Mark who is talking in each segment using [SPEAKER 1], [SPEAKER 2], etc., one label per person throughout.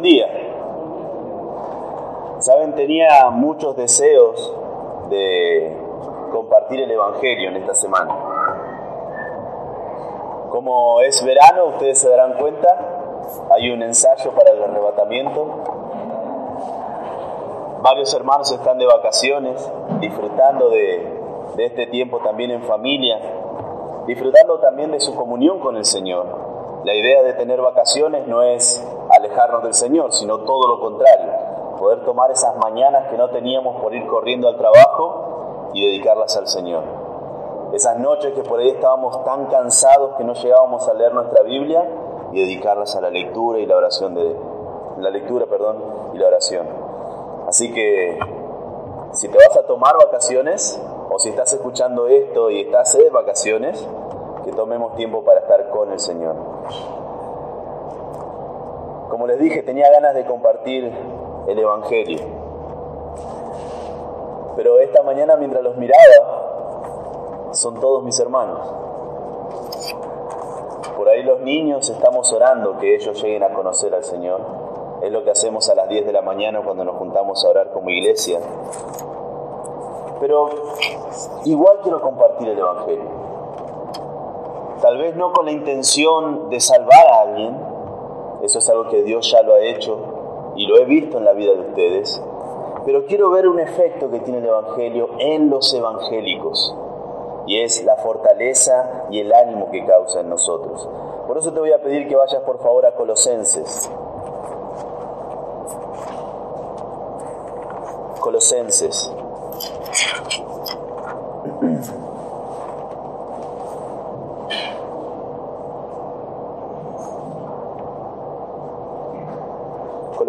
[SPEAKER 1] Día. Saben, tenía muchos deseos de compartir el Evangelio en esta semana. Como es verano, ustedes se darán cuenta, hay un ensayo para el arrebatamiento. Varios hermanos están de vacaciones, disfrutando de este tiempo también en familia, disfrutando también de su comunión con el Señor. La idea de tener vacaciones no es alejarnos del Señor, sino todo lo contrario, poder tomar esas mañanas que no teníamos por ir corriendo al trabajo y dedicarlas al Señor. Esas noches que por ahí estábamos tan cansados que no llegábamos a leer nuestra Biblia y dedicarlas a la lectura y la oración de la lectura, perdón, y la oración. Así que si te vas a tomar vacaciones o si estás escuchando esto y estás de vacaciones, tomemos tiempo para estar con el Señor. Como les dije, tenía ganas de compartir el Evangelio. Pero esta mañana mientras los miraba, son todos mis hermanos. Por ahí los niños estamos orando que ellos lleguen a conocer al Señor. Es lo que hacemos a las 10 de la mañana cuando nos juntamos a orar como iglesia. Pero igual quiero compartir el Evangelio tal vez no con la intención de salvar a alguien, eso es algo que Dios ya lo ha hecho y lo he visto en la vida de ustedes, pero quiero ver un efecto que tiene el Evangelio en los evangélicos y es la fortaleza y el ánimo que causa en nosotros. Por eso te voy a pedir que vayas por favor a Colosenses. Colosenses.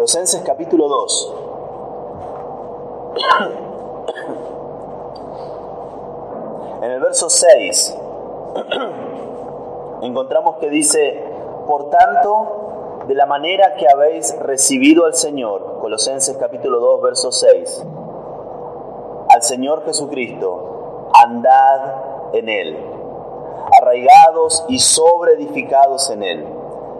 [SPEAKER 1] Colosenses capítulo 2. En el verso 6 encontramos que dice, por tanto, de la manera que habéis recibido al Señor, Colosenses capítulo 2, verso 6, al Señor Jesucristo, andad en Él, arraigados y sobreedificados en Él,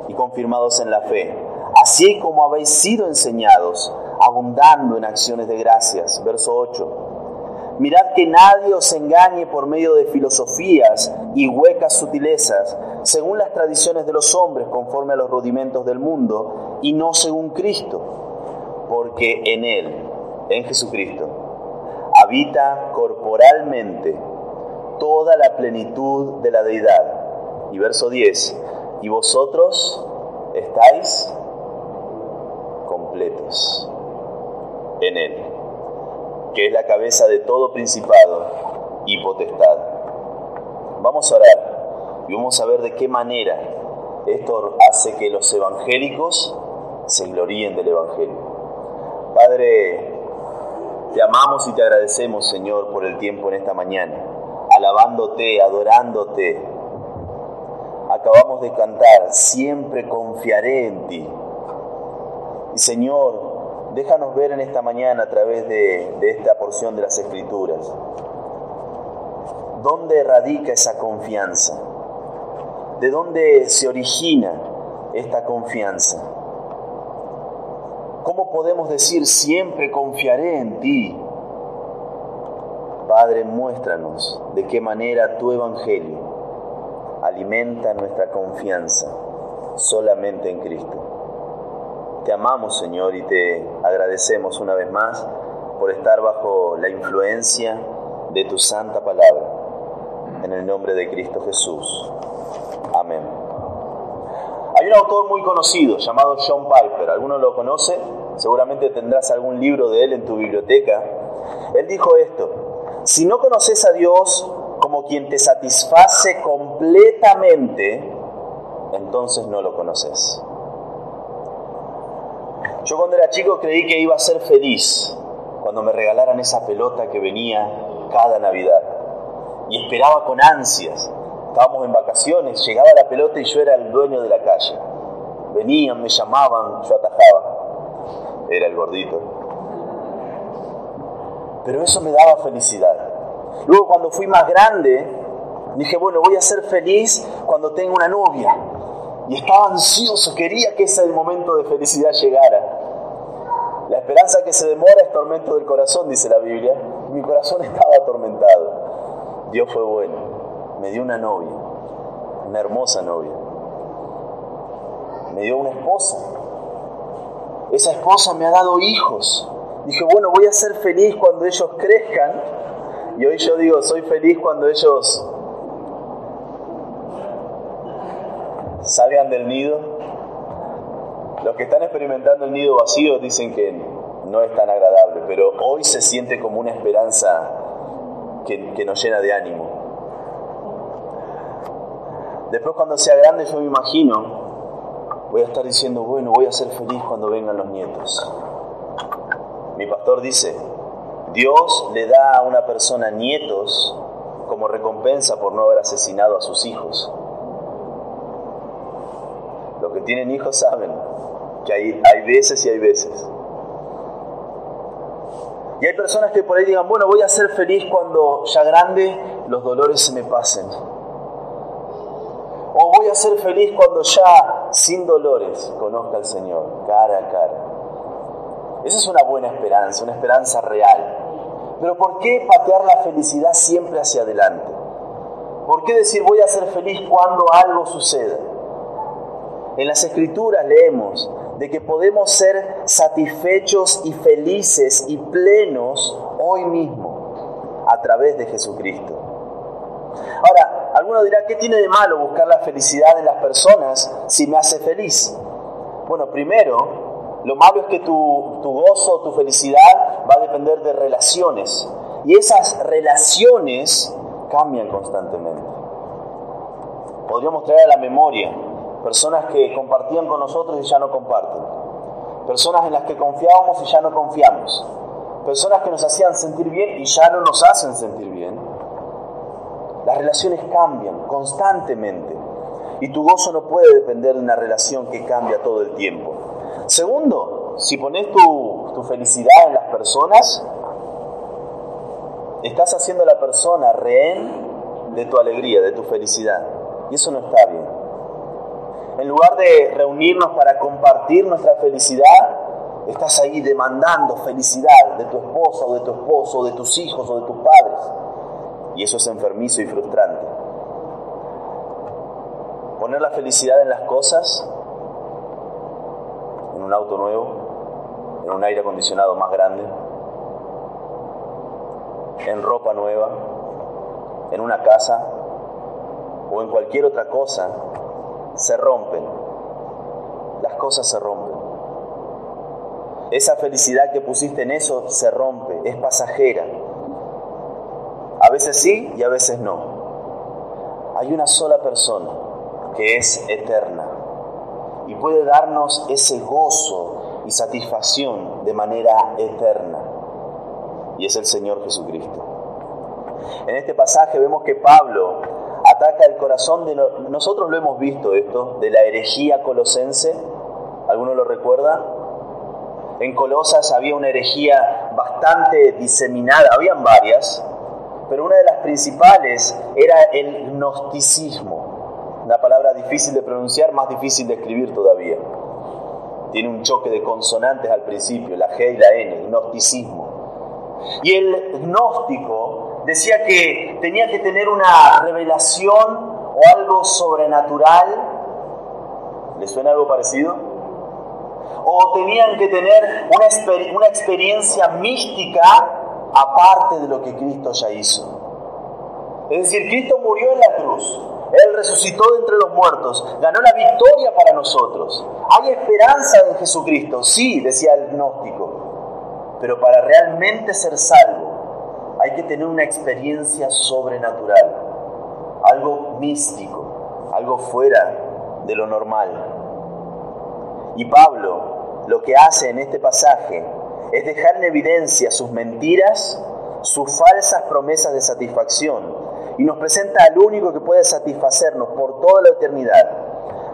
[SPEAKER 1] y confirmados en la fe así como habéis sido enseñados, abundando en acciones de gracias. Verso 8. Mirad que nadie os engañe por medio de filosofías y huecas sutilezas, según las tradiciones de los hombres, conforme a los rudimentos del mundo, y no según Cristo, porque en Él, en Jesucristo, habita corporalmente toda la plenitud de la deidad. Y verso 10, y vosotros estáis en Él, que es la cabeza de todo principado y potestad. Vamos a orar y vamos a ver de qué manera esto hace que los evangélicos se gloríen del Evangelio. Padre, te amamos y te agradecemos, Señor, por el tiempo en esta mañana, alabándote, adorándote. Acabamos de cantar, siempre confiaré en ti. Señor, déjanos ver en esta mañana a través de, esta porción de las Escrituras, ¿dónde radica esa confianza? ¿De dónde se origina esta confianza? ¿Cómo podemos decir siempre confiaré en ti? Padre, muéstranos de qué manera tu Evangelio alimenta nuestra confianza solamente en Cristo. Te amamos, Señor, y te agradecemos una vez más por estar bajo la influencia de tu santa palabra. En el nombre de Cristo Jesús. Amén. Hay un autor muy conocido llamado John Piper. ¿Alguno lo conoce? Seguramente tendrás algún libro de él en tu biblioteca. Él dijo esto, si no conoces a Dios como quien te satisface completamente, entonces no lo conoces. Yo cuando era chico creí que iba a ser feliz cuando me regalaran esa pelota que venía cada Navidad. Y esperaba con ansias. Estábamos en vacaciones, llegaba la pelota y yo era el dueño de la calle. Venían, me llamaban, yo atajaba. Era el gordito. Pero eso me daba felicidad. Luego cuando fui más grande, dije, bueno, voy a ser feliz cuando tenga una novia. Y estaba ansioso, quería que ese momento de felicidad llegara. Esperanza que se demora es tormento del corazón, dice la Biblia. Mi corazón estaba atormentado. Dios fue bueno. Me dio una novia, una hermosa novia. Me dio una esposa. Esa esposa me ha dado hijos. Dije, bueno, voy a ser feliz cuando ellos crezcan. Y hoy yo digo, soy feliz cuando ellos salgan del nido. Los que están experimentando el nido vacío dicen que no es tan agradable, pero hoy se siente como una esperanza que, que nos llena de ánimo. Después cuando sea grande yo me imagino, voy a estar diciendo, bueno, voy a ser feliz cuando vengan los nietos. Mi pastor dice, Dios le da a una persona nietos como recompensa por no haber asesinado a sus hijos. Los que tienen hijos saben que hay, hay veces y hay veces. Y hay personas que por ahí digan, bueno, voy a ser feliz cuando ya grande los dolores se me pasen. O voy a ser feliz cuando ya sin dolores conozca al Señor, cara a cara. Esa es una buena esperanza, una esperanza real. Pero ¿por qué patear la felicidad siempre hacia adelante? ¿Por qué decir voy a ser feliz cuando algo suceda? En las escrituras leemos de que podemos ser satisfechos y felices y plenos hoy mismo a través de Jesucristo. Ahora, alguno dirá, ¿qué tiene de malo buscar la felicidad en las personas si me hace feliz? Bueno, primero, lo malo es que tu, tu gozo, tu felicidad va a depender de relaciones. Y esas relaciones cambian constantemente. Podríamos traer a la memoria personas que compartían con nosotros y ya no comparten, personas en las que confiábamos y ya no confiamos, personas que nos hacían sentir bien y ya no nos hacen sentir bien. Las relaciones cambian constantemente y tu gozo no puede depender de una relación que cambia todo el tiempo. Segundo, si pones tu, tu felicidad en las personas, estás haciendo a la persona rehén de tu alegría, de tu felicidad. Y eso no está bien. En lugar de reunirnos para compartir nuestra felicidad, estás ahí demandando felicidad de tu esposa o de tu esposo o de tus hijos o de tus padres. Y eso es enfermizo y frustrante. Poner la felicidad en las cosas, en un auto nuevo, en un aire acondicionado más grande, en ropa nueva, en una casa o en cualquier otra cosa, se rompen. Las cosas se rompen. Esa felicidad que pusiste en eso se rompe, es pasajera. A veces sí y a veces no. Hay una sola persona que es eterna y puede darnos ese gozo y satisfacción de manera eterna. Y es el Señor Jesucristo. En este pasaje vemos que Pablo ataca el corazón de nosotros lo hemos visto esto de la herejía colosense alguno lo recuerda en Colosas había una herejía bastante diseminada habían varias pero una de las principales era el gnosticismo una palabra difícil de pronunciar más difícil de escribir todavía. Tiene un choque de consonantes al principio la G y la N gnosticismo. Y el gnóstico decía que tenía que tener una revelación o algo sobrenatural. ¿Le suena algo parecido? O tenían que tener una, una experiencia mística aparte de lo que Cristo ya hizo. Es decir, Cristo murió en la cruz, Él resucitó de entre los muertos, ganó la victoria para nosotros. Hay esperanza en Jesucristo, sí, decía el gnóstico, pero para realmente ser salvo hay que tener una experiencia sobrenatural, algo místico, algo fuera de lo normal. Y Pablo lo que hace en este pasaje es dejar en evidencia sus mentiras, sus falsas promesas de satisfacción y nos presenta al único que puede satisfacernos por toda la eternidad.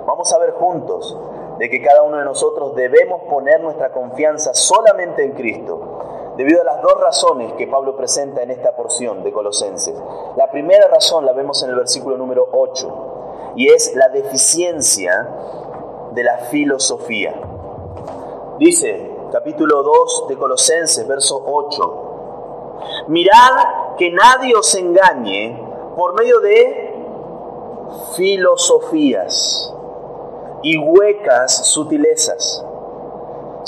[SPEAKER 1] Vamos a ver juntos de que cada uno de nosotros debemos poner nuestra confianza solamente en Cristo debido a las dos razones que Pablo presenta en esta porción de Colosenses. La primera razón la vemos en el versículo número 8, y es la deficiencia de la filosofía. Dice capítulo 2 de Colosenses, verso 8. Mirad que nadie os engañe por medio de filosofías y huecas sutilezas,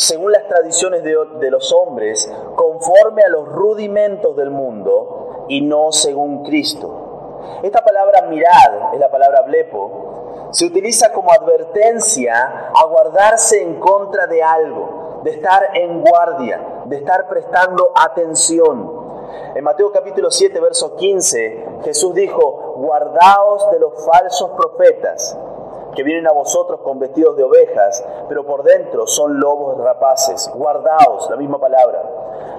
[SPEAKER 1] según las tradiciones de, los hombres, conforme a los rudimentos del mundo y no según Cristo. Esta palabra mirad es la palabra blepo, se utiliza como advertencia a guardarse en contra de algo, de estar en guardia, de estar prestando atención. En Mateo capítulo 7, verso 15, Jesús dijo, guardaos de los falsos profetas que vienen a vosotros con vestidos de ovejas, pero por dentro son lobos rapaces. Guardaos, la misma palabra.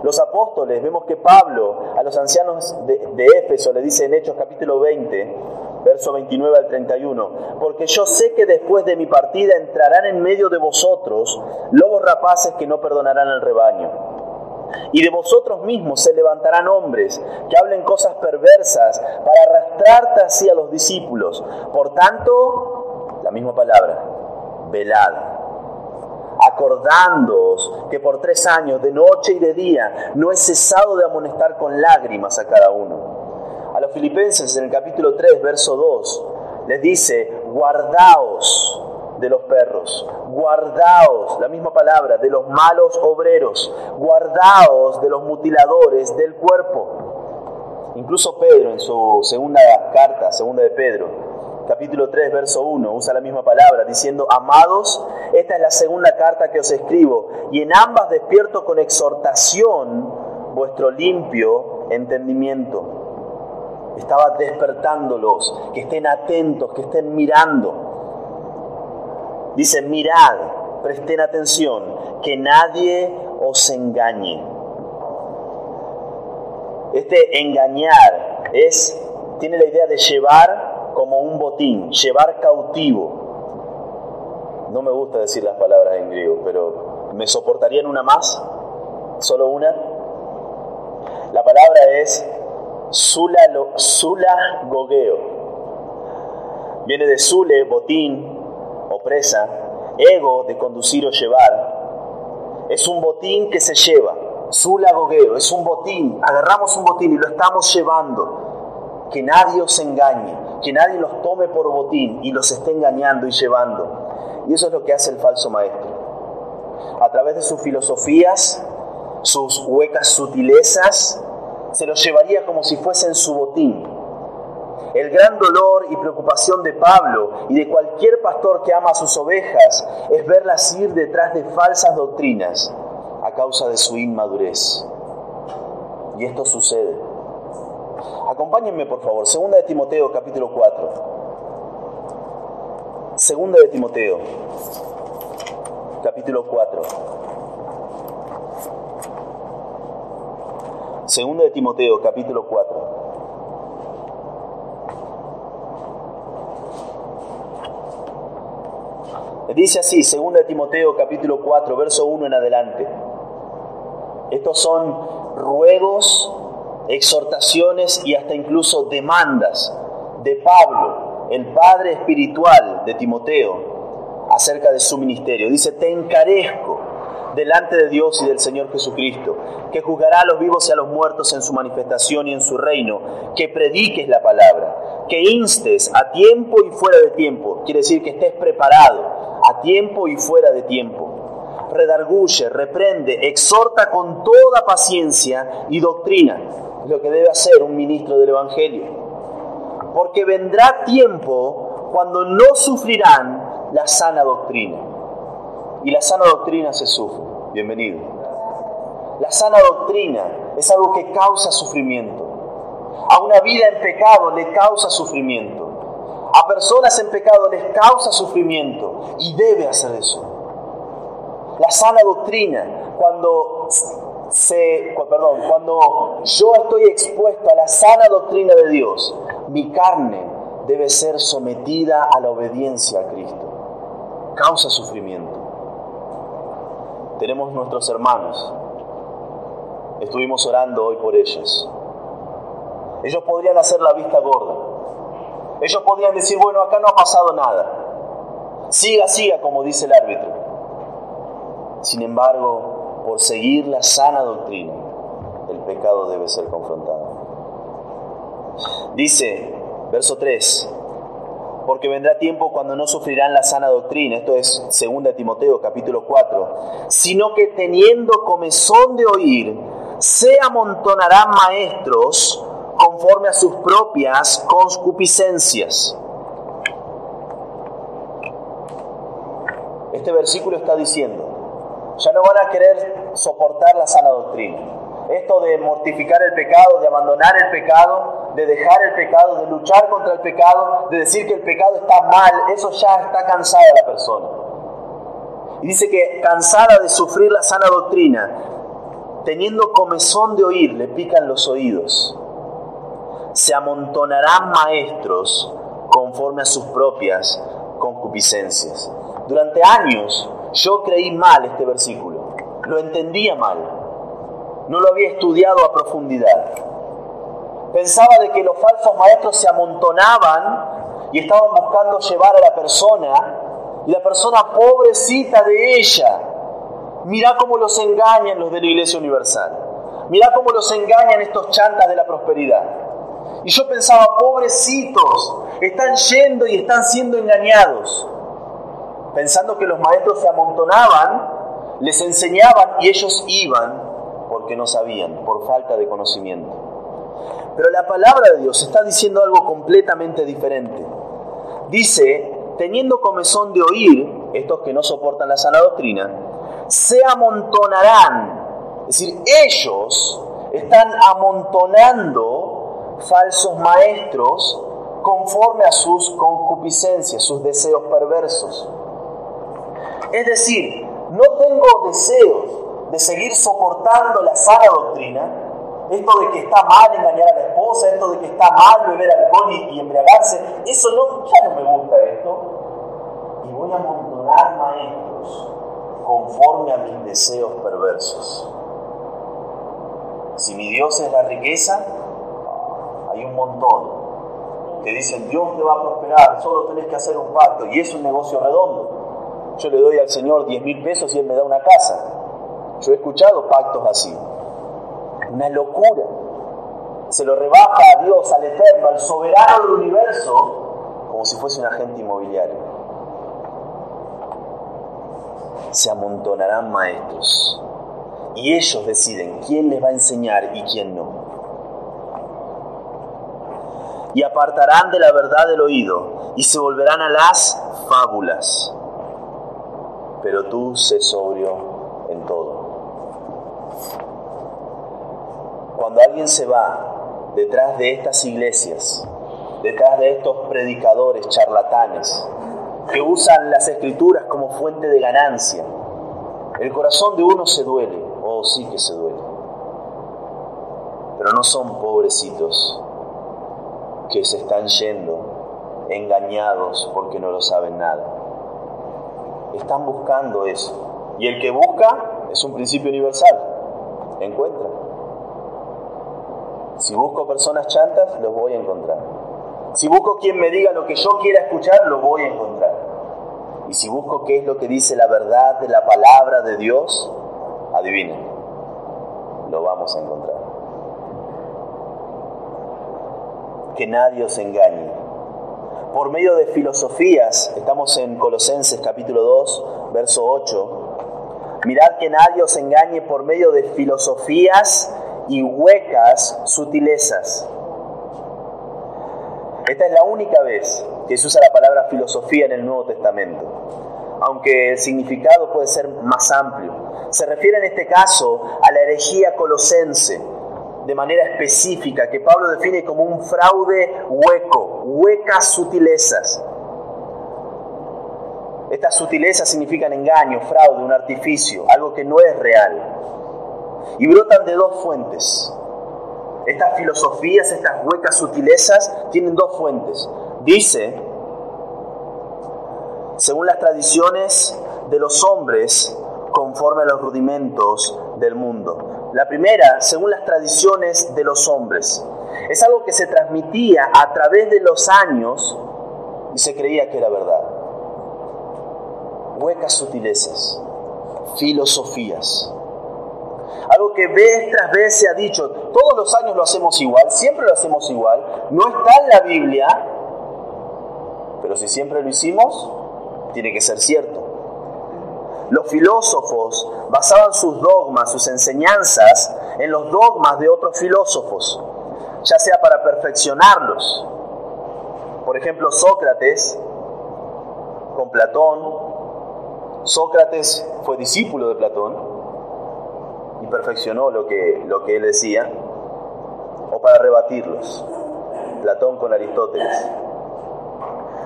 [SPEAKER 1] Los apóstoles, vemos que Pablo a los ancianos de, Éfeso le dice en Hechos capítulo 20, verso 29 al 31, porque yo sé que después de mi partida entrarán en medio de vosotros lobos rapaces que no perdonarán al rebaño. Y de vosotros mismos se levantarán hombres que hablen cosas perversas para arrastrarte así a los discípulos. Por tanto, la misma palabra, velad, acordándoos que por tres años, de noche y de día, no he cesado de amonestar con lágrimas a cada uno. A los filipenses en el capítulo 3, verso 2, les dice, guardaos de los perros, guardaos, la misma palabra, de los malos obreros, guardaos de los mutiladores del cuerpo. Incluso Pedro en su segunda carta, segunda de Pedro, capítulo 3, verso 1, usa la misma palabra, diciendo, amados, esta es la segunda carta que os escribo, y en ambas despierto con exhortación vuestro limpio entendimiento. Estaba despertándolos, que estén atentos, que estén mirando. Dice, mirad, presten atención, que nadie os engañe. Este engañar es, tiene la idea de llevar como un botín, llevar cautivo. No me gusta decir las palabras en griego, pero ¿me soportarían una más? ¿Solo una? La palabra es sula, sula gogeo. Viene de sule, botín, o presa, ego de conducir o llevar, es un botín que se lleva, sulagogueo, es un botín, agarramos un botín y lo estamos llevando, que nadie os engañe, que nadie los tome por botín y los esté engañando y llevando. Y eso es lo que hace el falso maestro. A través de sus filosofías, sus huecas sutilezas, se los llevaría como si fuesen su botín, el gran dolor y preocupación de Pablo y de cualquier pastor que ama a sus ovejas es verlas ir detrás de falsas doctrinas a causa de su inmadurez. Y esto sucede. Acompáñenme por favor, segunda de Timoteo capítulo 4. Segunda de Timoteo capítulo 4. Segunda de Timoteo capítulo 4. Dice así, 2 Timoteo capítulo 4, verso 1 en adelante. Estos son ruegos, exhortaciones y hasta incluso demandas de Pablo, el padre espiritual de Timoteo, acerca de su ministerio. Dice, te encarezco delante de Dios y del Señor Jesucristo, que juzgará a los vivos y a los muertos en su manifestación y en su reino, que prediques la palabra, que instes a tiempo y fuera de tiempo, quiere decir que estés preparado, a tiempo y fuera de tiempo. Redarguye, reprende, exhorta con toda paciencia y doctrina, lo que debe hacer un ministro del Evangelio. Porque vendrá tiempo cuando no sufrirán la sana doctrina. Y la sana doctrina se sufre. Bienvenido. La sana doctrina es algo que causa sufrimiento. A una vida en pecado le causa sufrimiento a personas en pecado les causa sufrimiento y debe hacer eso. La sana doctrina, cuando se, perdón, cuando yo estoy expuesto a la sana doctrina de Dios, mi carne debe ser sometida a la obediencia a Cristo. Causa sufrimiento. Tenemos nuestros hermanos. Estuvimos orando hoy por ellos. Ellos podrían hacer la vista gorda Ellos podían decir, bueno, acá no ha pasado nada. Siga, siga, como dice el árbitro. Sin embargo, por seguir la sana doctrina, el pecado debe ser confrontado. Dice, verso 3, porque vendrá tiempo cuando no sufrirán la sana doctrina, esto es 2 Timoteo capítulo 4, sino que teniendo comezón de oír, se amontonarán maestros conforme a sus propias concupiscencias Este versículo está diciendo, ya no van a querer soportar la sana doctrina. Esto de mortificar el pecado, de abandonar el pecado, de dejar el pecado, de luchar contra el pecado, de decir que el pecado está mal, eso ya está cansada la persona. Y dice que cansada de sufrir la sana doctrina, teniendo comezón de oír, le pican los oídos. Se amontonarán maestros conforme a sus propias concupiscencias. Durante años yo creí mal este versículo, lo entendía mal, no lo había estudiado a profundidad. Pensaba de que los falsos maestros se amontonaban y estaban buscando llevar a la persona, y la persona pobrecita de ella, mirá cómo los engañan los de la Iglesia Universal, mirá cómo los engañan estos chantas de la prosperidad. Y yo pensaba, pobrecitos, están yendo y están siendo engañados pensando que los maestros se amontonaban, les enseñaban y ellos iban porque no sabían, por falta de conocimiento. Pero la palabra de Dios está diciendo algo completamente diferente. Dice, teniendo comezón de oír, estos que no soportan la sana doctrina, se amontonarán. Es decir, ellos están amontonando falsos maestros conforme a sus concupiscencias, sus deseos perversos. Es decir, no tengo deseos de seguir soportando la sana doctrina, esto de que está mal engañar a la esposa, esto de que está mal beber alcohol y, embriagarse, eso no, ya no me gusta esto. Y voy a amontonar maestros conforme a mis deseos perversos. Si mi Dios es la riqueza, hay un montón que dicen Dios te va a prosperar, solo tenés que hacer un pacto y es un negocio redondo yo le doy al Señor 10 mil pesos y Él me da una casa. Yo he escuchado pactos así. Una locura. Se lo rebaja a Dios, al Eterno, al soberano del universo, como si fuese un agente inmobiliario. Se amontonarán maestros y ellos deciden quién les va a enseñar y quién no. Y apartarán de la verdad el oído y se volverán a las fábulas pero tú sé sobrio en todo. Cuando alguien se va detrás de estas iglesias, detrás de estos predicadores charlatanes, que usan las escrituras como fuente de ganancia, el corazón de uno se duele, oh sí que se duele, pero no son pobrecitos que se están yendo engañados porque no lo saben nada están buscando eso. Y el que busca es un principio universal. Encuentra. Si busco personas chantas, los voy a encontrar. Si busco quien me diga lo que yo quiera escuchar, lo voy a encontrar. Y si busco qué es lo que dice la verdad de la palabra de Dios, adivinen, lo vamos a encontrar. Que nadie os engañe por medio de filosofías, estamos en Colosenses capítulo 2, verso 8, mirad que nadie os engañe por medio de filosofías y huecas sutilezas. Esta es la única vez que se usa la palabra filosofía en el Nuevo Testamento, aunque el significado puede ser más amplio. Se refiere en este caso a la herejía colosense, de manera específica, que Pablo define como un fraude hueco, huecas sutilezas. Estas sutilezas significan engaño, fraude, un artificio, algo que no es real. Y brotan de dos fuentes. Estas filosofías, estas huecas sutilezas, tienen dos fuentes. Dice, según las tradiciones de los hombres, conforme a los rudimentos del mundo. La primera, según las tradiciones de los hombres. Es algo que se transmitía a través de los años y se creía que era verdad. Huecas sutilezas, filosofías. Algo que vez tras vez se ha dicho, todos los años lo hacemos igual, siempre lo hacemos igual, no está en la Biblia, pero si siempre lo hicimos, tiene que ser cierto. Los filósofos basaban sus dogmas, sus enseñanzas, en los dogmas de otros filósofos, ya sea para perfeccionarlos. Por ejemplo, Sócrates, con Platón, Sócrates fue discípulo de Platón y perfeccionó lo que, lo que él decía, o para rebatirlos, Platón con Aristóteles.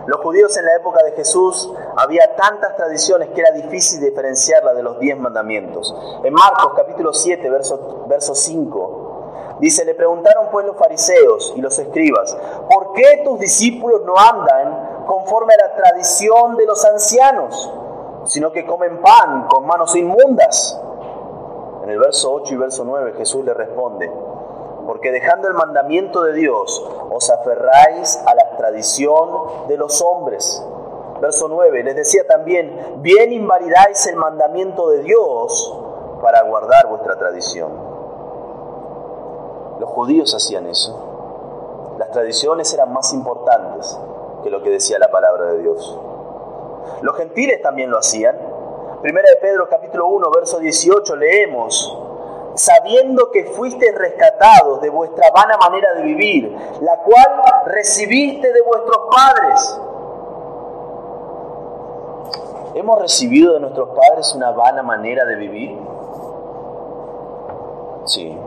[SPEAKER 1] Los judíos en la época de Jesús había tantas tradiciones que era difícil diferenciarla de los diez mandamientos. En Marcos capítulo 7, verso, verso 5, dice, le preguntaron pues los fariseos y los escribas, ¿por qué tus discípulos no andan conforme a la tradición de los ancianos, sino que comen pan con manos inmundas? En el verso 8 y verso 9 Jesús le responde, porque dejando el mandamiento de Dios, os aferráis a la tradición de los hombres. Verso 9, les decía también, bien invalidáis el mandamiento de Dios para guardar vuestra tradición. Los judíos hacían eso. Las tradiciones eran más importantes que lo que decía la palabra de Dios. Los gentiles también lo hacían. Primera de Pedro capítulo 1, verso 18 leemos, sabiendo que fuiste rescatados de vuestra vana manera de vivir, la cual recibiste de vuestros padres. ¿Hemos recibido de nuestros padres una vana manera de vivir? Sí.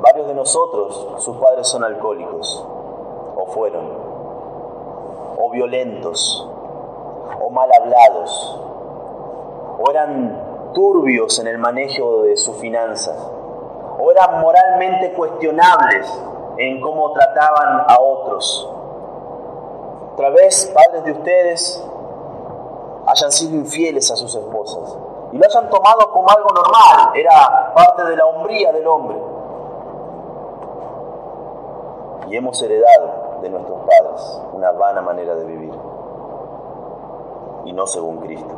[SPEAKER 1] Varios de nosotros, sus padres son alcohólicos, o fueron, o violentos, o mal hablados, o eran turbios en el manejo de sus finanzas, o eran moralmente cuestionables en cómo trataban a otros. Otra vez, padres de ustedes hayan sido infieles a sus esposas y lo hayan tomado como algo normal, era parte de la hombría del hombre. Y hemos heredado de nuestros padres una vana manera de vivir y no según Cristo.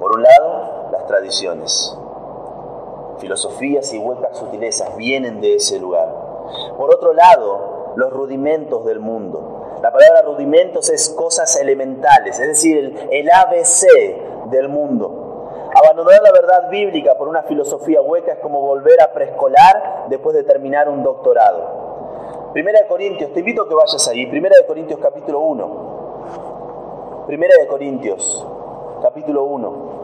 [SPEAKER 1] Por un lado, las tradiciones. Filosofías y huecas sutilezas vienen de ese lugar. Por otro lado, los rudimentos del mundo. La palabra rudimentos es cosas elementales, es decir, el, ABC del mundo. Abandonar la verdad bíblica por una filosofía hueca es como volver a preescolar después de terminar un doctorado. Primera de Corintios, te invito a que vayas ahí. Primera de Corintios capítulo 1. Primera de Corintios capítulo 1.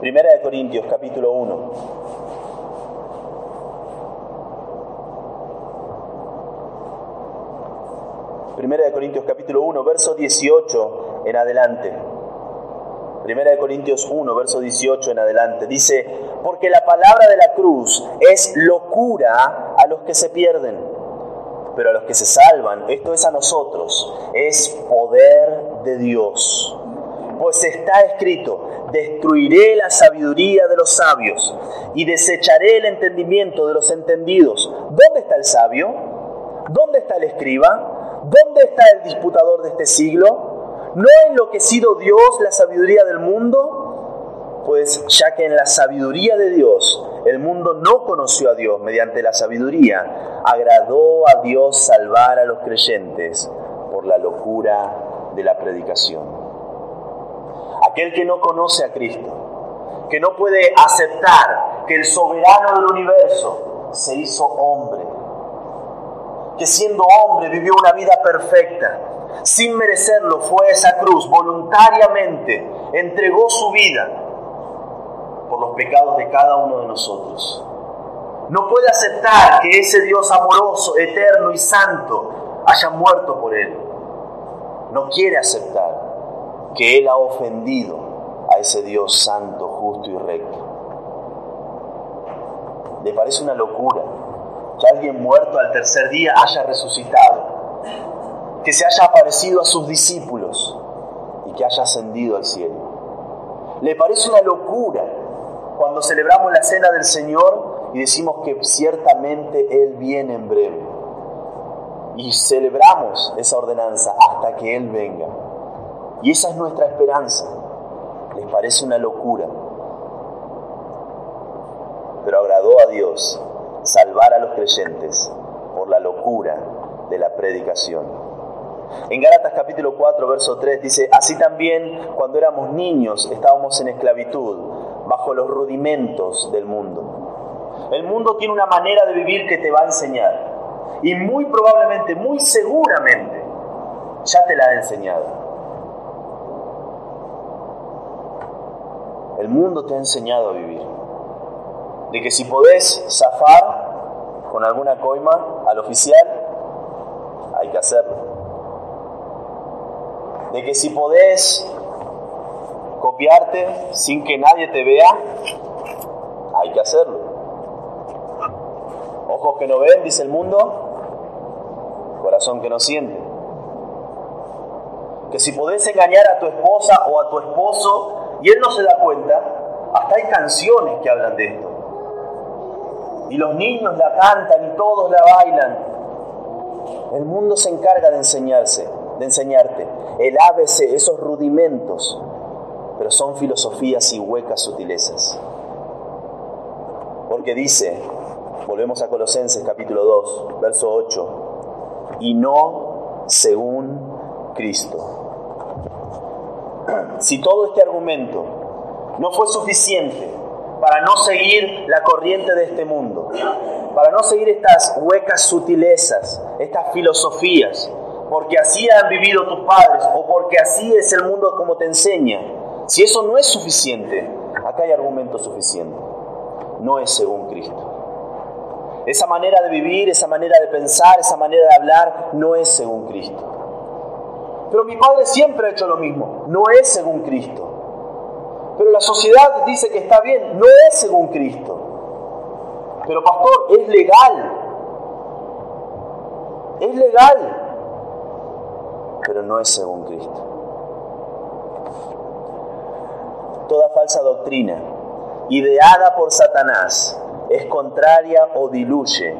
[SPEAKER 1] Primera de Corintios, capítulo 1. Primera de Corintios, capítulo 1, verso 18 en adelante. Primera de Corintios 1, verso 18 en adelante. Dice, porque la palabra de la cruz es locura a los que se pierden pero a los que se salvan, esto es a nosotros, es poder de Dios. Pues está escrito, destruiré la sabiduría de los sabios y desecharé el entendimiento de los entendidos. ¿Dónde está el sabio? ¿Dónde está el escriba? ¿Dónde está el disputador de este siglo? ¿No ha enloquecido Dios la sabiduría del mundo? Pues ya que en la sabiduría de Dios el mundo no conoció a Dios mediante la sabiduría, agradó a Dios salvar a los creyentes por la locura de la predicación. Aquel que no conoce a Cristo, que no puede aceptar que el soberano del universo se hizo hombre, que siendo hombre vivió una vida perfecta, sin merecerlo fue a esa cruz, voluntariamente entregó su vida por los pecados de cada uno de nosotros. No puede aceptar que ese Dios amoroso, eterno y santo haya muerto por él. No quiere aceptar que él ha ofendido a ese Dios santo, justo y recto. Le parece una locura que alguien muerto al tercer día haya resucitado, que se haya aparecido a sus discípulos y que haya ascendido al cielo. Le parece una locura cuando celebramos la cena del Señor y decimos que ciertamente Él viene en breve. Y celebramos esa ordenanza hasta que Él venga. Y esa es nuestra esperanza. Les parece una locura. Pero agradó a Dios salvar a los creyentes por la locura de la predicación. En Gálatas capítulo 4, verso 3 dice, así también cuando éramos niños estábamos en esclavitud, bajo los rudimentos del mundo. El mundo tiene una manera de vivir que te va a enseñar. Y muy probablemente, muy seguramente, ya te la ha enseñado. El mundo te ha enseñado a vivir. De que si podés zafar con alguna coima al oficial, hay que hacerlo. De que si podés copiarte sin que nadie te vea, hay que hacerlo. Ojos que no ven, dice el mundo, corazón que no siente. Que si podés engañar a tu esposa o a tu esposo y él no se da cuenta, hasta hay canciones que hablan de esto. Y los niños la cantan y todos la bailan. El mundo se encarga de enseñarse, de enseñarte el ABC, esos rudimentos pero son filosofías y huecas sutilezas. Porque dice, volvemos a Colosenses capítulo 2, verso 8, y no según Cristo. Si todo este argumento no fue suficiente para no seguir la corriente de este mundo, para no seguir estas huecas sutilezas, estas filosofías, porque así han vivido tus padres o porque así es el mundo como te enseña, si eso no es suficiente, acá hay argumento suficiente. No es según Cristo. Esa manera de vivir, esa manera de pensar, esa manera de hablar, no es según Cristo. Pero mi padre siempre ha hecho lo mismo. No es según Cristo. Pero la sociedad dice que está bien. No es según Cristo. Pero pastor, es legal. Es legal. Pero no es según Cristo. toda falsa doctrina, ideada por Satanás, es contraria o diluye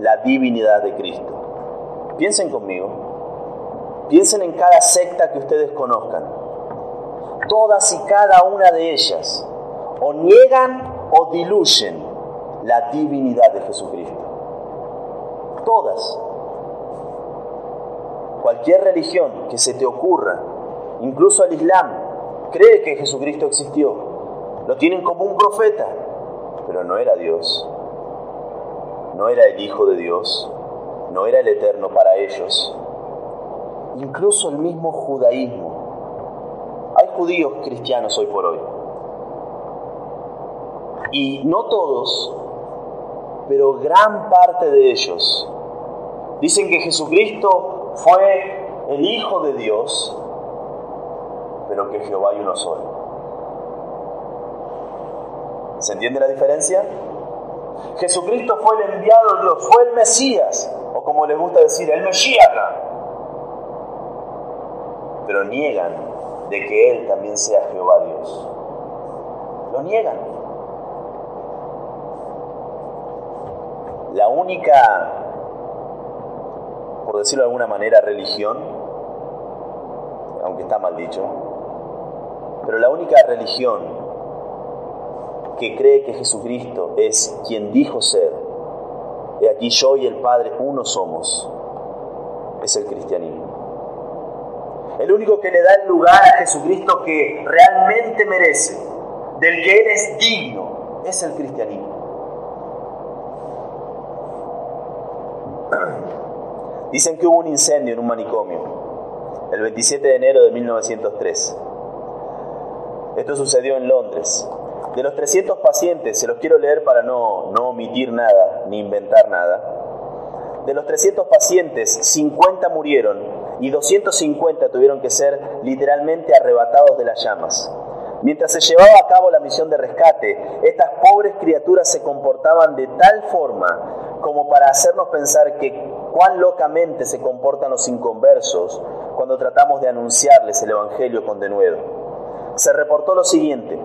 [SPEAKER 1] la divinidad de Cristo. Piensen conmigo, piensen en cada secta que ustedes conozcan. Todas y cada una de ellas o niegan o diluyen la divinidad de Jesucristo. Todas. Cualquier religión que se te ocurra, incluso el Islam, cree que Jesucristo existió, lo tienen como un profeta, pero no era Dios, no era el Hijo de Dios, no era el Eterno para ellos. Incluso el mismo judaísmo. Hay judíos cristianos hoy por hoy. Y no todos, pero gran parte de ellos dicen que Jesucristo fue el Hijo de Dios pero que Jehová hay uno solo. ¿Se entiende la diferencia? Jesucristo fue el enviado de Dios, fue el Mesías, o como les gusta decir, el Mesías. Pero niegan de que Él también sea Jehová Dios. Lo niegan. La única, por decirlo de alguna manera, religión, aunque está mal dicho, pero la única religión que cree que Jesucristo es quien dijo ser, y aquí yo y el Padre uno somos, es el cristianismo. El único que le da el lugar a Jesucristo que realmente merece, del que Él es digno, es el cristianismo. Dicen que hubo un incendio en un manicomio el 27 de enero de 1903. Esto sucedió en Londres. De los 300 pacientes, se los quiero leer para no, no omitir nada ni inventar nada. De los 300 pacientes, 50 murieron y 250 tuvieron que ser literalmente arrebatados de las llamas. Mientras se llevaba a cabo la misión de rescate, estas pobres criaturas se comportaban de tal forma como para hacernos pensar que cuán locamente se comportan los inconversos cuando tratamos de anunciarles el Evangelio con denuedo. Se reportó lo siguiente.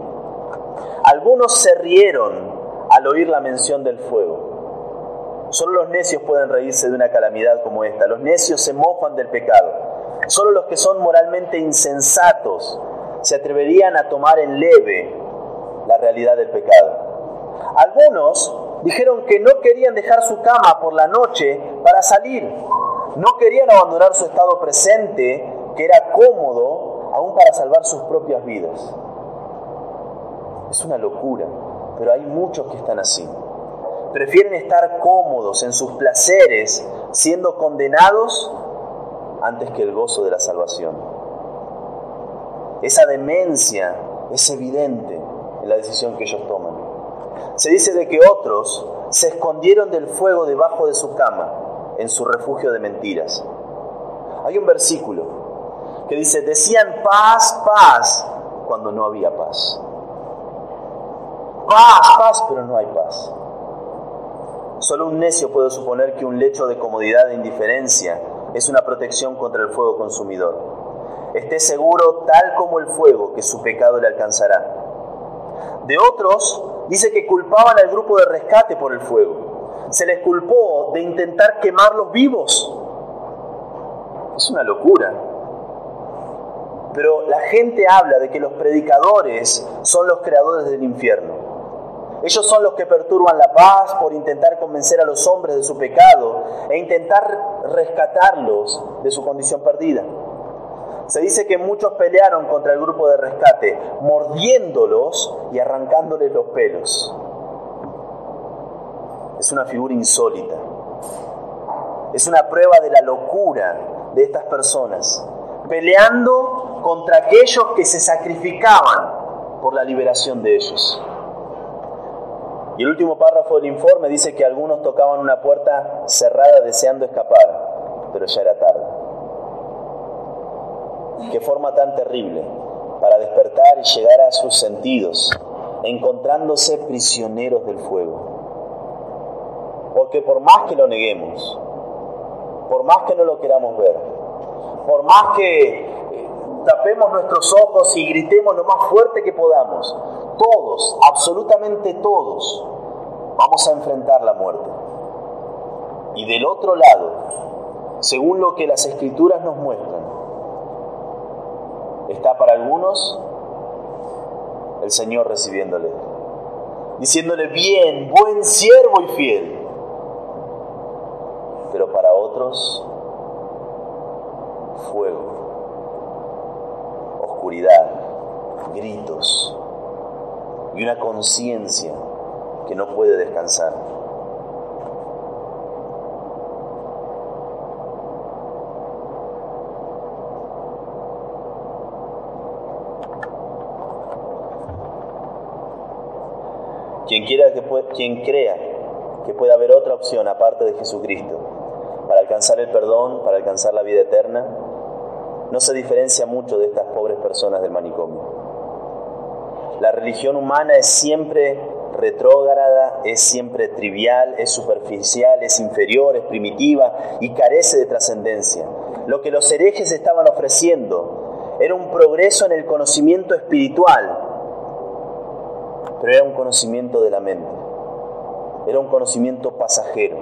[SPEAKER 1] Algunos se rieron al oír la mención del fuego. Solo los necios pueden reírse de una calamidad como esta. Los necios se mofan del pecado. Solo los que son moralmente insensatos se atreverían a tomar en leve la realidad del pecado. Algunos dijeron que no querían dejar su cama por la noche para salir. No querían abandonar su estado presente, que era cómodo, aún para salvar sus propias vidas. Es una locura, pero hay muchos que están así. Prefieren estar cómodos en sus placeres, siendo condenados, antes que el gozo de la salvación. Esa demencia es evidente en la decisión que ellos toman. Se dice de que otros se escondieron del fuego debajo de su cama, en su refugio de mentiras. Hay un versículo que dice, decían paz, paz, cuando no había paz. Paz, paz, pero no hay paz. Solo un necio puede suponer que un lecho de comodidad e indiferencia es una protección contra el fuego consumidor. Esté seguro, tal como el fuego, que su pecado le alcanzará. De otros, dice que culpaban al grupo de rescate por el fuego. Se les culpó de intentar quemarlos vivos. Es una locura. Pero la gente habla de que los predicadores son los creadores del infierno. Ellos son los que perturban la paz por intentar convencer a los hombres de su pecado e intentar rescatarlos de su condición perdida. Se dice que muchos pelearon contra el grupo de rescate, mordiéndolos y arrancándoles los pelos. Es una figura insólita. Es una prueba de la locura de estas personas, peleando contra aquellos que se sacrificaban por la liberación de ellos. Y el último párrafo del informe dice que algunos tocaban una puerta cerrada deseando escapar, pero ya era tarde. Qué forma tan terrible para despertar y llegar a sus sentidos, encontrándose prisioneros del fuego. Porque por más que lo neguemos, por más que no lo queramos ver, por más que eh, tapemos nuestros ojos y gritemos lo más fuerte que podamos, todos, absolutamente todos, vamos a enfrentar la muerte. Y del otro lado, según lo que las escrituras nos muestran, está para algunos el Señor recibiéndole, diciéndole bien, buen siervo y fiel. Pero para otros, fuego, oscuridad, gritos y una conciencia que no puede descansar. Quien, quiera que quien crea que pueda haber otra opción aparte de Jesucristo para alcanzar el perdón, para alcanzar la vida eterna, no se diferencia mucho de estas pobres personas del manicomio. La religión humana es siempre retrógrada, es siempre trivial, es superficial, es inferior, es primitiva y carece de trascendencia. Lo que los herejes estaban ofreciendo era un progreso en el conocimiento espiritual, pero era un conocimiento de la mente, era un conocimiento pasajero.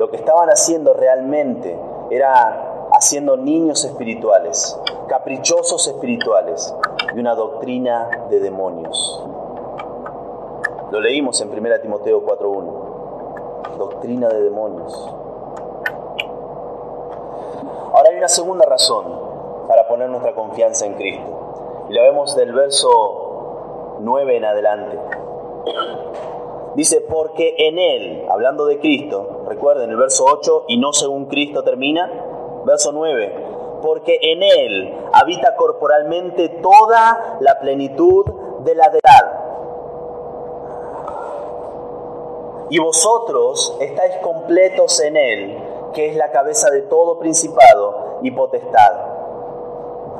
[SPEAKER 1] Lo que estaban haciendo realmente era haciendo niños espirituales, caprichosos espirituales y una doctrina de demonios. Lo leímos en 1 Timoteo 4.1. Doctrina de demonios. Ahora hay una segunda razón para poner nuestra confianza en Cristo. Y la vemos del verso 9 en adelante. Dice, porque en Él, hablando de Cristo, recuerden el verso 8, y no según Cristo termina, verso 9, porque en Él habita corporalmente toda la plenitud de la deidad. Y vosotros estáis completos en Él, que es la cabeza de todo principado y potestad.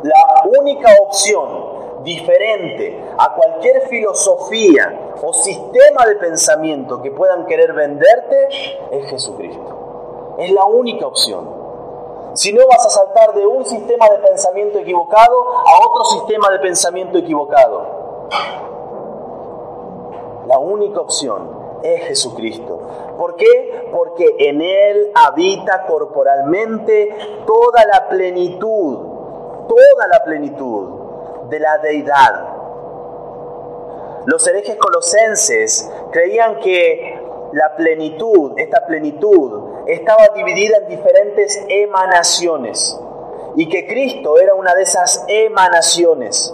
[SPEAKER 1] La única opción diferente a cualquier filosofía o sistema de pensamiento que puedan querer venderte es Jesucristo. Es la única opción. Si no vas a saltar de un sistema de pensamiento equivocado a otro sistema de pensamiento equivocado. La única opción es Jesucristo. ¿Por qué? Porque en Él habita corporalmente toda la plenitud, toda la plenitud de la deidad. Los herejes colosenses creían que la plenitud, esta plenitud, estaba dividida en diferentes emanaciones y que Cristo era una de esas emanaciones.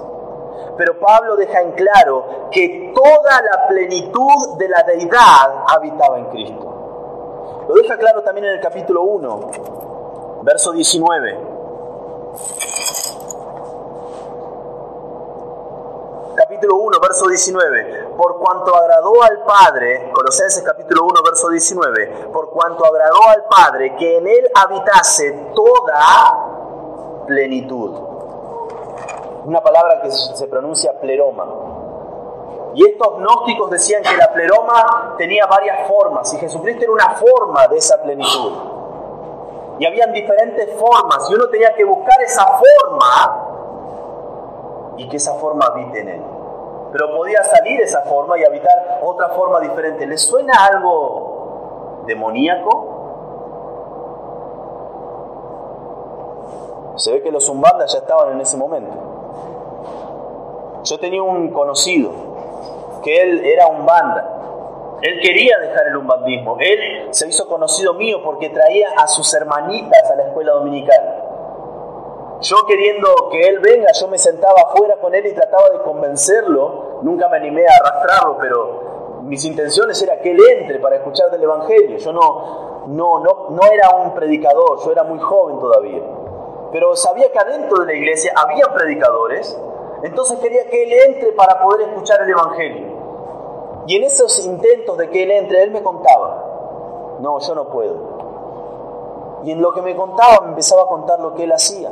[SPEAKER 1] Pero Pablo deja en claro que toda la plenitud de la deidad habitaba en Cristo. Lo deja claro también en el capítulo 1, verso 19. Capítulo 1, verso 19, por cuanto agradó al Padre, Colosenses capítulo 1, verso 19, por cuanto agradó al Padre que en él habitase toda plenitud. Una palabra que se pronuncia pleroma. Y estos gnósticos decían que la pleroma tenía varias formas y Jesucristo era una forma de esa plenitud. Y habían diferentes formas y uno tenía que buscar esa forma y que esa forma habite en él. Pero podía salir esa forma y habitar otra forma diferente. ¿Les suena algo demoníaco? Se ve que los umbandas ya estaban en ese momento. Yo tenía un conocido que él era umbanda. Él quería dejar el umbandismo. Él se hizo conocido mío porque traía a sus hermanitas a la escuela dominical. Yo queriendo que él venga, yo me sentaba afuera con él y trataba de convencerlo. Nunca me animé a arrastrarlo, pero mis intenciones era que él entre para escuchar del Evangelio. Yo no, no, no, no era un predicador, yo era muy joven todavía. Pero sabía que adentro de la iglesia había predicadores, entonces quería que él entre para poder escuchar el Evangelio. Y en esos intentos de que él entre, él me contaba, no, yo no puedo. Y en lo que me contaba me empezaba a contar lo que él hacía.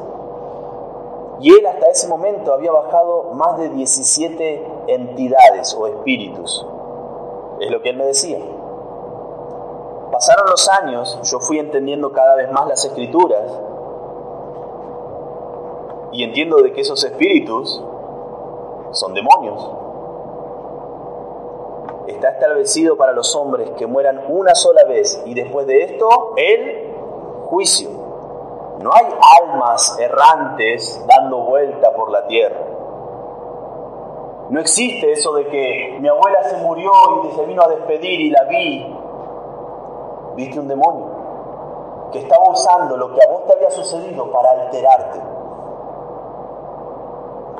[SPEAKER 1] Y él hasta ese momento había bajado más de 17 entidades o espíritus. Es lo que él me decía. Pasaron los años, yo fui entendiendo cada vez más las escrituras y entiendo de que esos espíritus son demonios. Está establecido para los hombres que mueran una sola vez y después de esto el juicio. No hay almas errantes dando vuelta por la tierra. No existe eso de que mi abuela se murió y se vino a despedir y la vi. Viste un demonio que estaba usando lo que a vos te había sucedido para alterarte.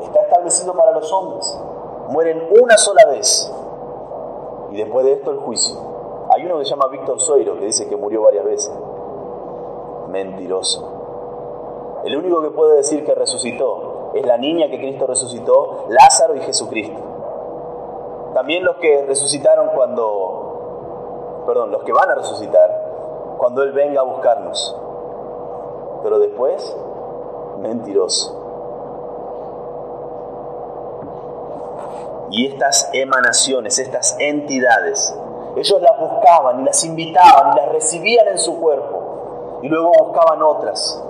[SPEAKER 1] Está establecido para los hombres. Mueren una sola vez y después de esto el juicio. Hay uno que se llama Víctor Sueiro que dice que murió varias veces. Mentiroso. El único que puede decir que resucitó es la niña que Cristo resucitó, Lázaro y Jesucristo. También los que resucitaron cuando, perdón, los que van a resucitar cuando Él venga a buscarnos. Pero después, mentiroso. Y estas emanaciones, estas entidades, ellos las buscaban y las invitaban y las recibían en su cuerpo y luego buscaban otras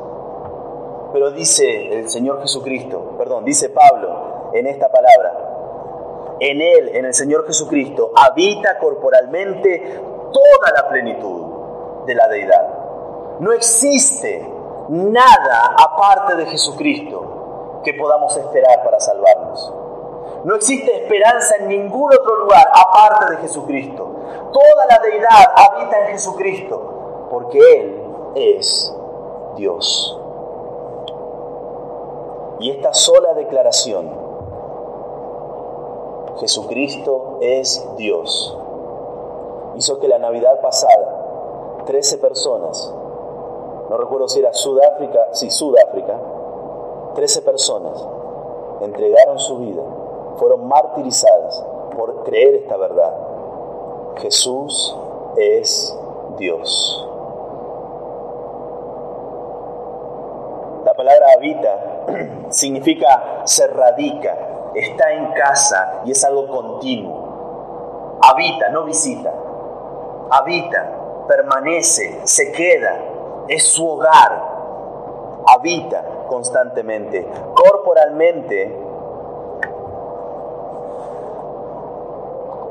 [SPEAKER 1] pero dice el Señor Jesucristo, perdón, dice Pablo en esta palabra, en Él, en el Señor Jesucristo, habita corporalmente toda la plenitud de la deidad. No existe nada aparte de Jesucristo que podamos esperar para salvarnos. No existe esperanza en ningún otro lugar aparte de Jesucristo. Toda la deidad habita en Jesucristo, porque Él es Dios. Y esta sola declaración, Jesucristo es Dios, hizo que la Navidad pasada, 13 personas, no recuerdo si era Sudáfrica, sí, Sudáfrica, 13 personas entregaron su vida, fueron martirizadas por creer esta verdad. Jesús es Dios. La palabra habita significa se radica, está en casa y es algo continuo. Habita, no visita. Habita, permanece, se queda, es su hogar. Habita constantemente, corporalmente,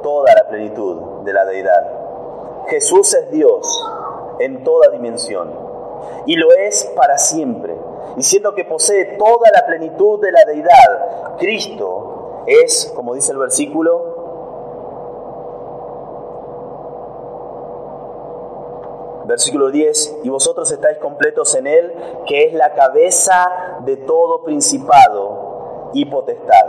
[SPEAKER 1] toda la plenitud de la deidad. Jesús es Dios en toda dimensión y lo es para siempre, diciendo que posee toda la plenitud de la deidad. Cristo es, como dice el versículo, Versículo 10, y vosotros estáis completos en Él, que es la cabeza de todo principado y potestad.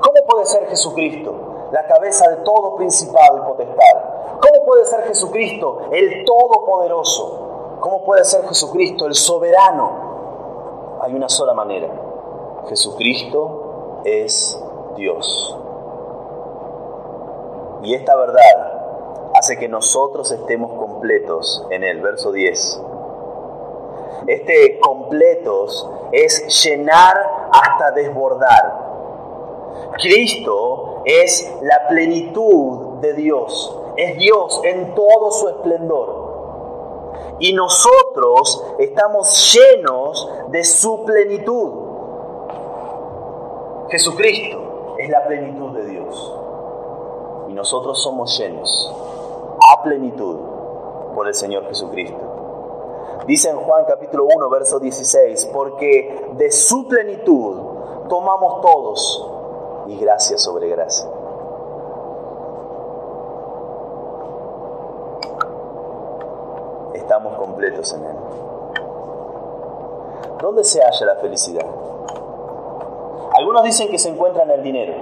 [SPEAKER 1] ¿Cómo puede ser Jesucristo la cabeza de todo principado y potestad? ¿Cómo puede ser Jesucristo el todopoderoso? ¿Cómo puede ser Jesucristo el soberano? Hay una sola manera. Jesucristo es Dios. Y esta verdad hace que nosotros estemos completos en el verso 10. Este completos es llenar hasta desbordar. Cristo es la plenitud de Dios, es Dios en todo su esplendor. Y nosotros estamos llenos de su plenitud. Jesucristo es la plenitud de Dios. Y nosotros somos llenos a plenitud por el Señor Jesucristo. Dice en Juan capítulo 1, verso 16, porque de su plenitud tomamos todos y gracia sobre gracia. Estamos completos en Él. ¿Dónde se halla la felicidad? Algunos dicen que se encuentra en el dinero.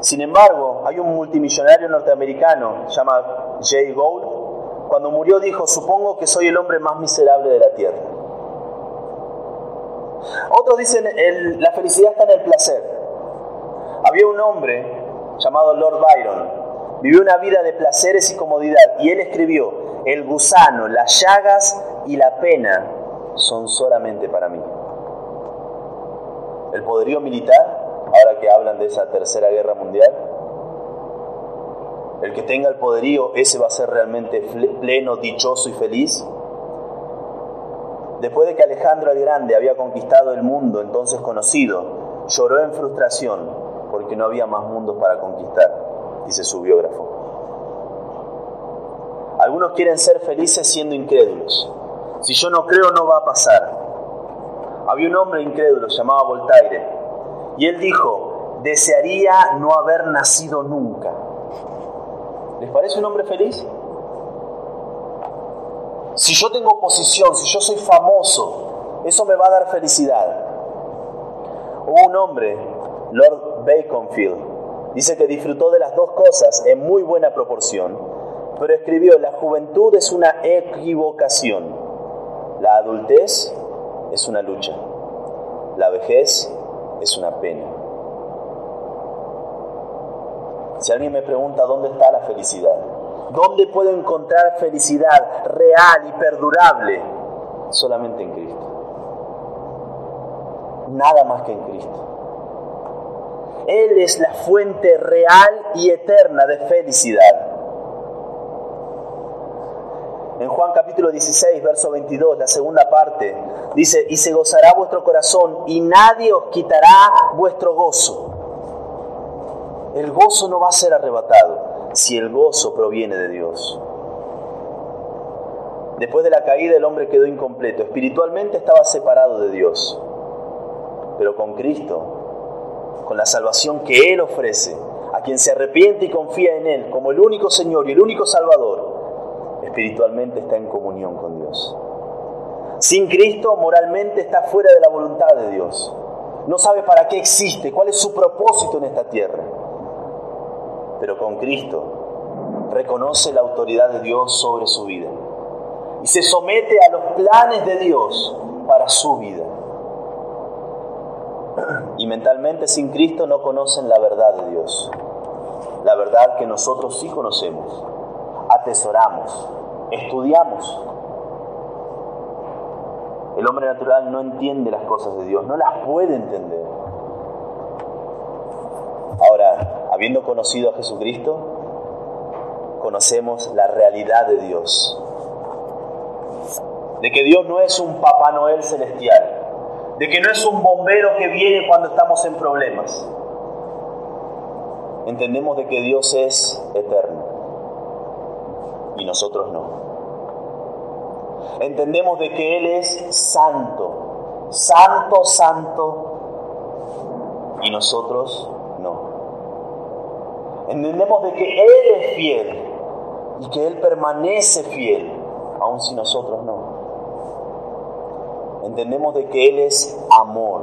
[SPEAKER 1] Sin embargo, hay un multimillonario norteamericano, se llama Jay Gould, cuando murió dijo, supongo que soy el hombre más miserable de la tierra. Otros dicen, la felicidad está en el placer. Había un hombre llamado Lord Byron, vivió una vida de placeres y comodidad, y él escribió, el gusano, las llagas y la pena son solamente para mí. El poderío militar ahora que hablan de esa tercera guerra mundial. El que tenga el poderío, ese va a ser realmente pleno, dichoso y feliz. Después de que Alejandro el Grande había conquistado el mundo entonces conocido, lloró en frustración porque no había más mundos para conquistar, dice su biógrafo. Algunos quieren ser felices siendo incrédulos. Si yo no creo, no va a pasar. Había un hombre incrédulo llamado Voltaire y él dijo, desearía no haber nacido nunca. ¿Les parece un hombre feliz? Si yo tengo posición, si yo soy famoso, eso me va a dar felicidad. Hubo un hombre, Lord Baconfield, dice que disfrutó de las dos cosas en muy buena proporción, pero escribió, la juventud es una equivocación, la adultez es una lucha, la vejez es una pena. Si alguien me pregunta dónde está la felicidad, dónde puedo encontrar felicidad real y perdurable, solamente en Cristo. Nada más que en Cristo. Él es la fuente real y eterna de felicidad. En Juan capítulo 16, verso 22, la segunda parte, dice, y se gozará vuestro corazón y nadie os quitará vuestro gozo. El gozo no va a ser arrebatado si el gozo proviene de Dios. Después de la caída el hombre quedó incompleto, espiritualmente estaba separado de Dios, pero con Cristo, con la salvación que Él ofrece, a quien se arrepiente y confía en Él como el único Señor y el único Salvador, espiritualmente está en comunión con Dios. Sin Cristo moralmente está fuera de la voluntad de Dios. No sabe para qué existe, cuál es su propósito en esta tierra. Pero con Cristo reconoce la autoridad de Dios sobre su vida y se somete a los planes de Dios para su vida. Y mentalmente sin Cristo no conocen la verdad de Dios, la verdad que nosotros sí conocemos, atesoramos, estudiamos. El hombre natural no entiende las cosas de Dios, no las puede entender. Ahora, habiendo conocido a Jesucristo, conocemos la realidad de Dios. De que Dios no es un Papá Noel celestial, de que no es un bombero que viene cuando estamos en problemas. Entendemos de que Dios es eterno y nosotros no. Entendemos de que Él es santo, santo, santo, y nosotros no. Entendemos de que Él es fiel y que Él permanece fiel, aun si nosotros no. Entendemos de que Él es amor.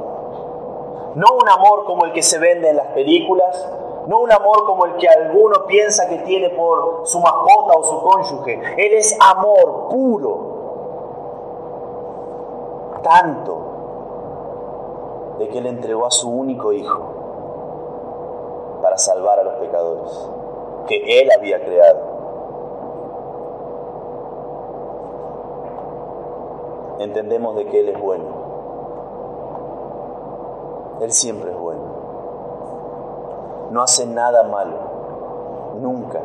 [SPEAKER 1] No un amor como el que se vende en las películas, no un amor como el que alguno piensa que tiene por su mascota o su cónyuge. Él es amor puro. Tanto de que Él entregó a su único hijo para salvar a los pecadores que Él había creado. Entendemos de que Él es bueno. Él siempre es bueno. No hace nada malo. Nunca.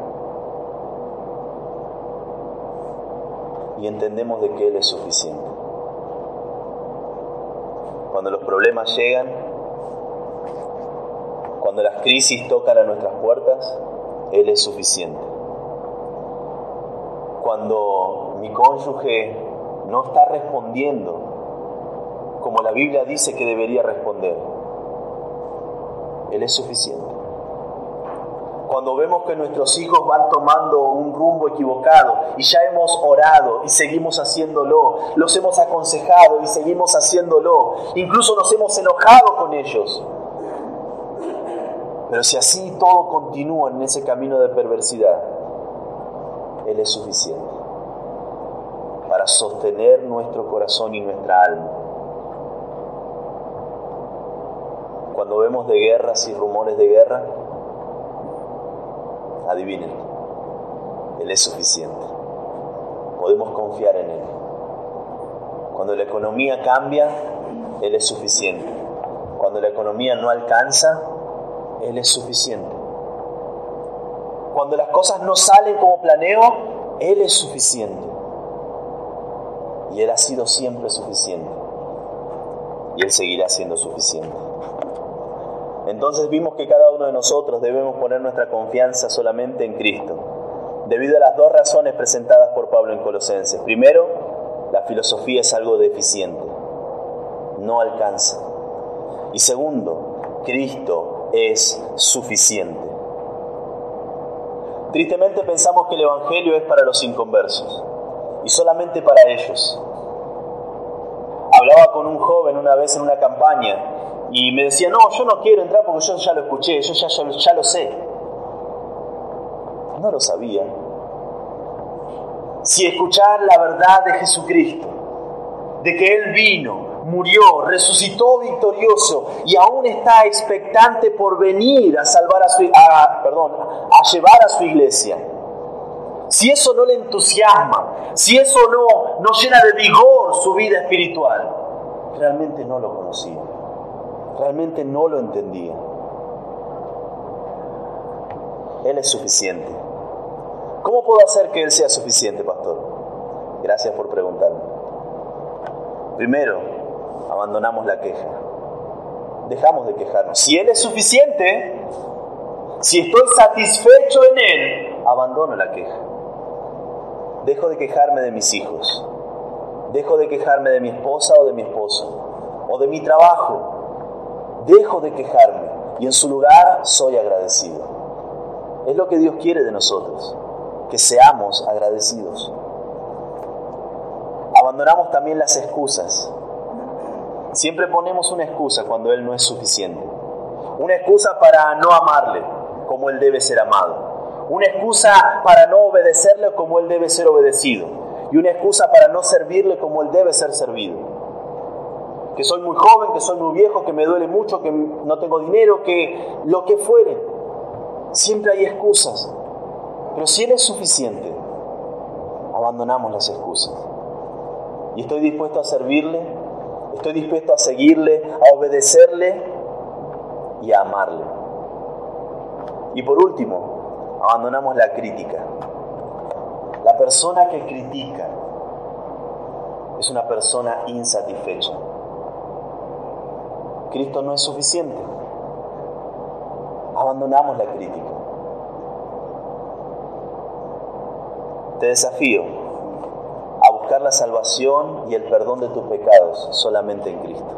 [SPEAKER 1] Y entendemos de que Él es suficiente. Cuando los problemas llegan, cuando las crisis tocan a nuestras puertas, Él es suficiente. Cuando mi cónyuge no está respondiendo como la Biblia dice que debería responder, Él es suficiente. Cuando vemos que nuestros hijos van tomando un rumbo equivocado y ya hemos orado y seguimos haciéndolo, los hemos aconsejado y seguimos haciéndolo, incluso nos hemos enojado con ellos, pero si así todo continúa en ese camino de perversidad, Él es suficiente para sostener nuestro corazón y nuestra alma. Cuando vemos de guerras y rumores de guerra, adivinen, Él es suficiente. Podemos confiar en Él. Cuando la economía cambia, Él es suficiente. Cuando la economía no alcanza, él es suficiente. Cuando las cosas no salen como planeo, Él es suficiente. Y Él ha sido siempre suficiente. Y Él seguirá siendo suficiente. Entonces vimos que cada uno de nosotros debemos poner nuestra confianza solamente en Cristo, debido a las dos razones presentadas por Pablo en Colosenses. Primero, la filosofía es algo deficiente, no alcanza. Y segundo, Cristo es suficiente. Tristemente pensamos que el Evangelio es para los inconversos y solamente para ellos. Hablaba con un joven una vez en una campaña y me decía, no, yo no quiero entrar porque yo ya lo escuché, yo ya, ya, lo sé. No lo sabía. Si escuchar la verdad de Jesucristo, de que Él vino murió, resucitó victorioso y aún está expectante por venir a salvar a su, perdón, a llevar a su iglesia. Si eso no le entusiasma, si eso no, no llena de vigor su vida espiritual, realmente no lo conocía, realmente no lo entendía. Él es suficiente. ¿Cómo puedo hacer que Él sea suficiente, pastor? Gracias por preguntarme. Primero, abandonamos la queja. Dejamos de quejarnos. Si Él es suficiente, si estoy satisfecho en Él, abandono la queja. Dejo de quejarme de mis hijos. Dejo de quejarme de mi esposa o de mi esposo. O de mi trabajo. Dejo de quejarme y en su lugar soy agradecido. Es lo que Dios quiere de nosotros, que seamos agradecidos. Abandonamos también las excusas. Siempre ponemos una excusa cuando Él no es suficiente. Una excusa para no amarle como Él debe ser amado. Una excusa para no obedecerle como Él debe ser obedecido. Y una excusa para no servirle como Él debe ser servido. Que soy muy joven, que soy muy viejo, que me duele mucho, que no tengo dinero, que lo que fuere. Siempre hay excusas. Pero si Él es suficiente, abandonamos las excusas. Y estoy dispuesto a servirle Estoy dispuesto a seguirle, a obedecerle y a amarle. Y por último, abandonamos la crítica. La persona que critica es una persona insatisfecha. Cristo no es suficiente. Abandonamos la crítica. Te desafío a buscar la salvación y el perdón de tus pecados solamente en Cristo.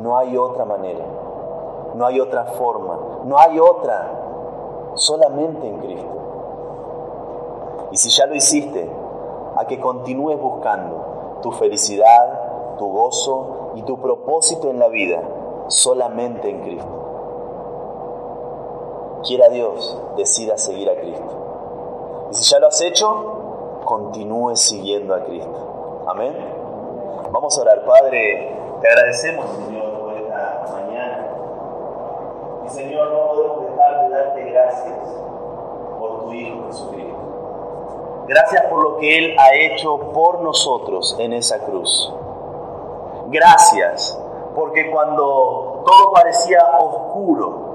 [SPEAKER 1] No hay otra manera, no hay otra forma, no hay otra, solamente en Cristo. Y si ya lo hiciste, a que continúes buscando tu felicidad, tu gozo y tu propósito en la vida solamente en Cristo. Quiera Dios, decida seguir a Cristo. Y si ya lo has hecho, continúe siguiendo a Cristo. Amén. Vamos a orar, Padre. Te agradecemos, Señor, por esta mañana. Y Señor, no gracias por tu Hijo Jesucristo. Gracias por lo que Él ha hecho por nosotros en esa cruz. Gracias porque cuando todo parecía oscuro,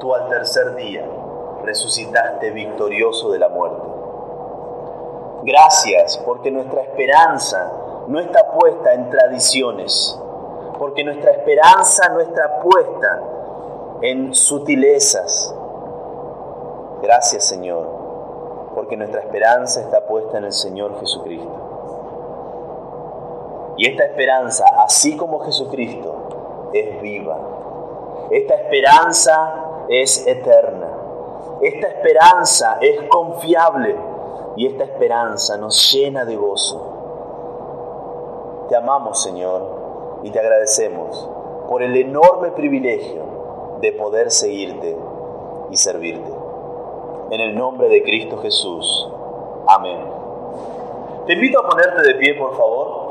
[SPEAKER 1] tú al tercer día resucitaste victorioso de la muerte. Gracias porque nuestra esperanza no está puesta en tradiciones, porque nuestra esperanza no está puesta en sutilezas. Gracias Señor, porque nuestra esperanza está puesta en el Señor Jesucristo. Y esta esperanza, así como Jesucristo, es viva. Esta esperanza es eterna. Esta esperanza es confiable y esta esperanza nos llena de gozo. Te amamos, Señor, y te agradecemos por el enorme privilegio de poder seguirte y servirte. En el nombre de Cristo Jesús. Amén. Te invito a ponerte de pie, por favor.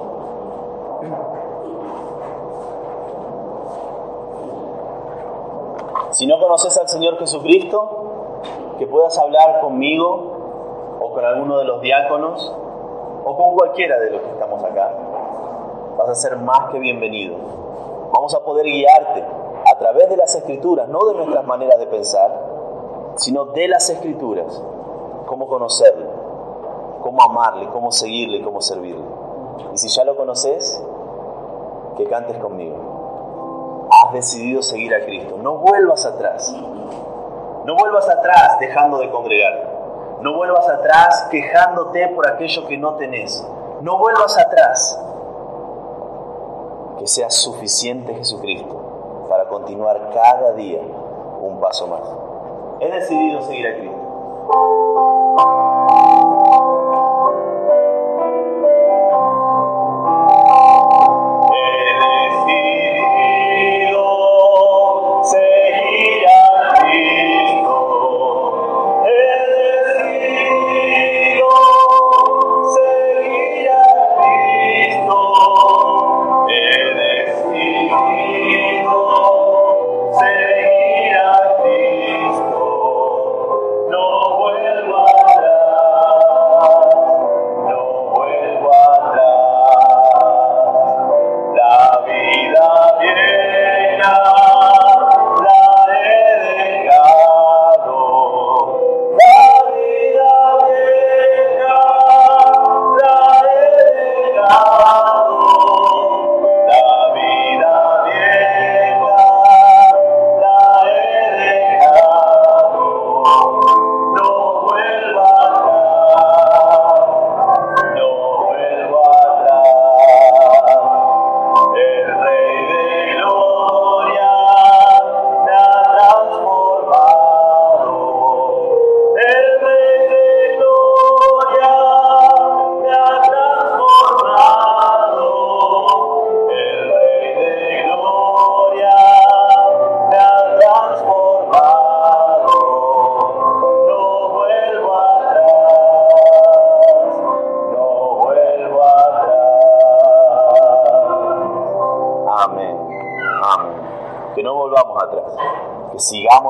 [SPEAKER 1] Si no conoces al Señor Jesucristo, que puedas hablar conmigo o con alguno de los diáconos o con cualquiera de los que estamos acá. Vas a ser más que bienvenido. Vamos a poder guiarte a través de las escrituras, no de nuestras maneras de pensar, sino de las escrituras, cómo conocerle, cómo amarle, cómo seguirle, cómo servirle. Y si ya lo conoces, que cantes conmigo has decidido seguir a Cristo. No vuelvas atrás. No vuelvas atrás dejando de congregar. No vuelvas atrás quejándote por aquello que no tenés. No vuelvas atrás. Que sea suficiente Jesucristo continuar cada día un paso más. He decidido seguir a Cristo.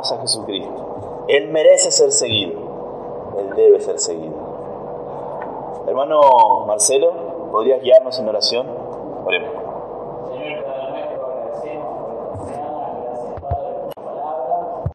[SPEAKER 1] Sigamos a